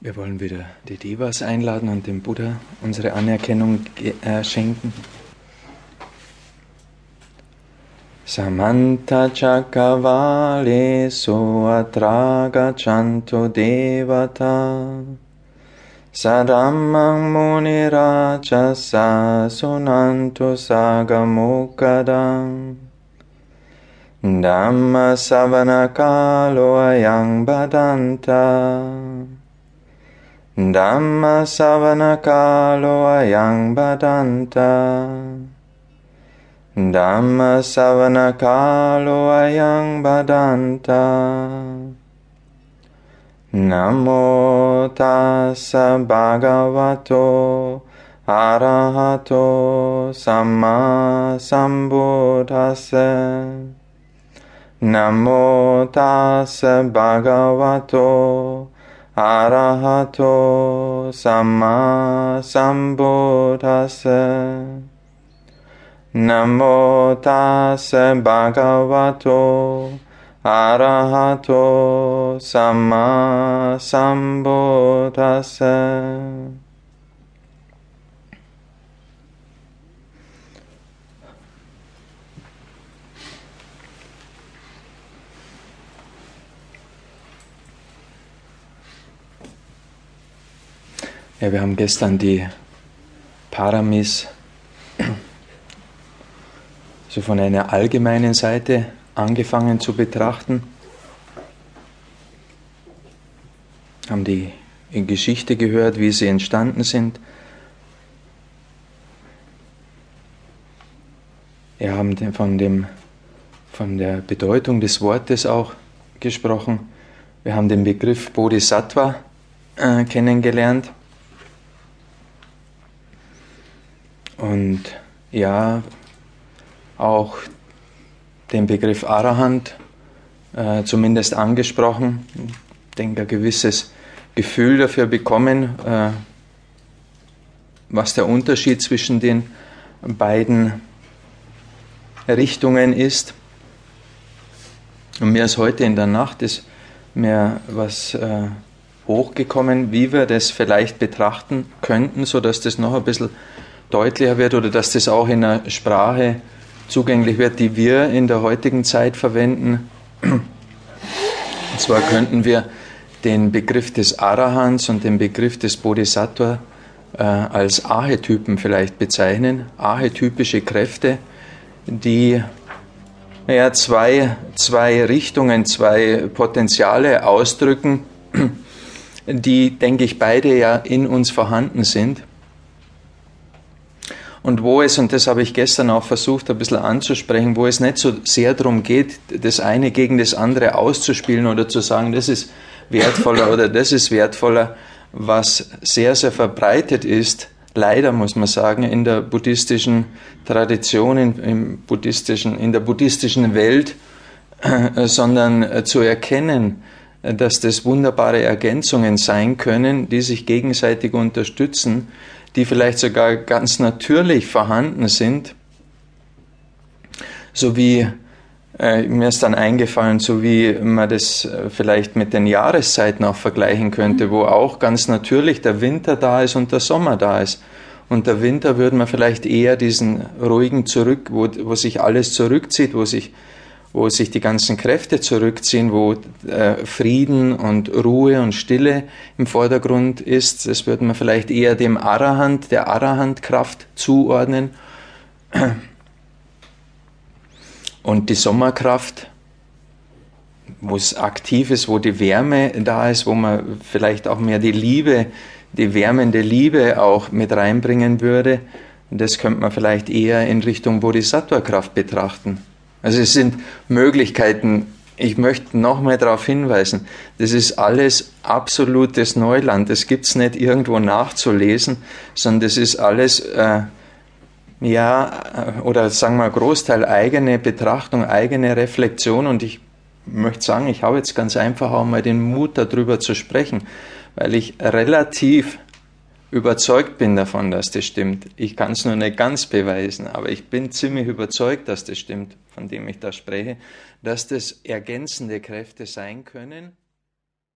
Wir wollen wieder die Devas einladen und dem Buddha unsere Anerkennung äh, schenken. Samanta Chakavale Soatraga Chanto Devata. Sadammang Muniraja Sunanto Sagamukadam Dhamma Savanakalo Ayang Badanta ධම්ම සවන කාලෝ අයං බදන්තා ධම්ම සවන කාලෝ අයං බදන්තා නමෝ තස්ස භගවතෝ අරහතෝ සම්මා සම්බුද්දස්ස නමෝ තස්ස භගවතෝ arahato samma sambuddhassa namo tassa bhagavato arahato samma sambuddhassa Ja, wir haben gestern die Paramis so von einer allgemeinen Seite angefangen zu betrachten. Haben die Geschichte gehört, wie sie entstanden sind. Wir haben von, dem, von der Bedeutung des Wortes auch gesprochen. Wir haben den Begriff Bodhisattva äh, kennengelernt. Und ja, auch den Begriff Arahant äh, zumindest angesprochen. Ich denke, ein gewisses Gefühl dafür bekommen, äh, was der Unterschied zwischen den beiden Richtungen ist. Und mir ist heute in der Nacht ist mir was äh, hochgekommen, wie wir das vielleicht betrachten könnten, sodass das noch ein bisschen deutlicher wird oder dass das auch in einer Sprache zugänglich wird, die wir in der heutigen Zeit verwenden. Und zwar könnten wir den Begriff des Arahants und den Begriff des Bodhisattva äh, als Archetypen vielleicht bezeichnen, archetypische Kräfte, die ja, zwei, zwei Richtungen, zwei Potenziale ausdrücken, die, denke ich, beide ja in uns vorhanden sind und wo es, und das habe ich gestern auch versucht ein bisschen anzusprechen, wo es nicht so sehr darum geht, das eine gegen das andere auszuspielen oder zu sagen, das ist wertvoller oder das ist wertvoller, was sehr, sehr verbreitet ist, leider muss man sagen, in der buddhistischen Tradition, in, im buddhistischen, in der buddhistischen Welt, äh, sondern äh, zu erkennen, dass das wunderbare Ergänzungen sein können, die sich gegenseitig unterstützen, die vielleicht sogar ganz natürlich vorhanden sind, so wie äh, mir ist dann eingefallen, so wie man das äh, vielleicht mit den Jahreszeiten auch vergleichen könnte, wo auch ganz natürlich der Winter da ist und der Sommer da ist. Und der Winter würde man vielleicht eher diesen ruhigen zurück, wo, wo sich alles zurückzieht, wo sich wo sich die ganzen Kräfte zurückziehen, wo äh, Frieden und Ruhe und Stille im Vordergrund ist. Das würde man vielleicht eher dem Arahant, der Arahant-Kraft zuordnen. Und die Sommerkraft, wo es aktiv ist, wo die Wärme da ist, wo man vielleicht auch mehr die Liebe, die wärmende Liebe auch mit reinbringen würde, das könnte man vielleicht eher in Richtung Bodhisattva-Kraft betrachten. Also es sind Möglichkeiten. Ich möchte nochmal darauf hinweisen, das ist alles absolutes Neuland. Das gibt es nicht irgendwo nachzulesen, sondern das ist alles, äh, ja, äh, oder sagen wir Großteil eigene Betrachtung, eigene Reflexion. Und ich möchte sagen, ich habe jetzt ganz einfach auch mal den Mut darüber zu sprechen, weil ich relativ überzeugt bin davon, dass das stimmt. Ich kann es nur nicht ganz beweisen, aber ich bin ziemlich überzeugt, dass das stimmt, von dem ich da spreche, dass das ergänzende Kräfte sein können.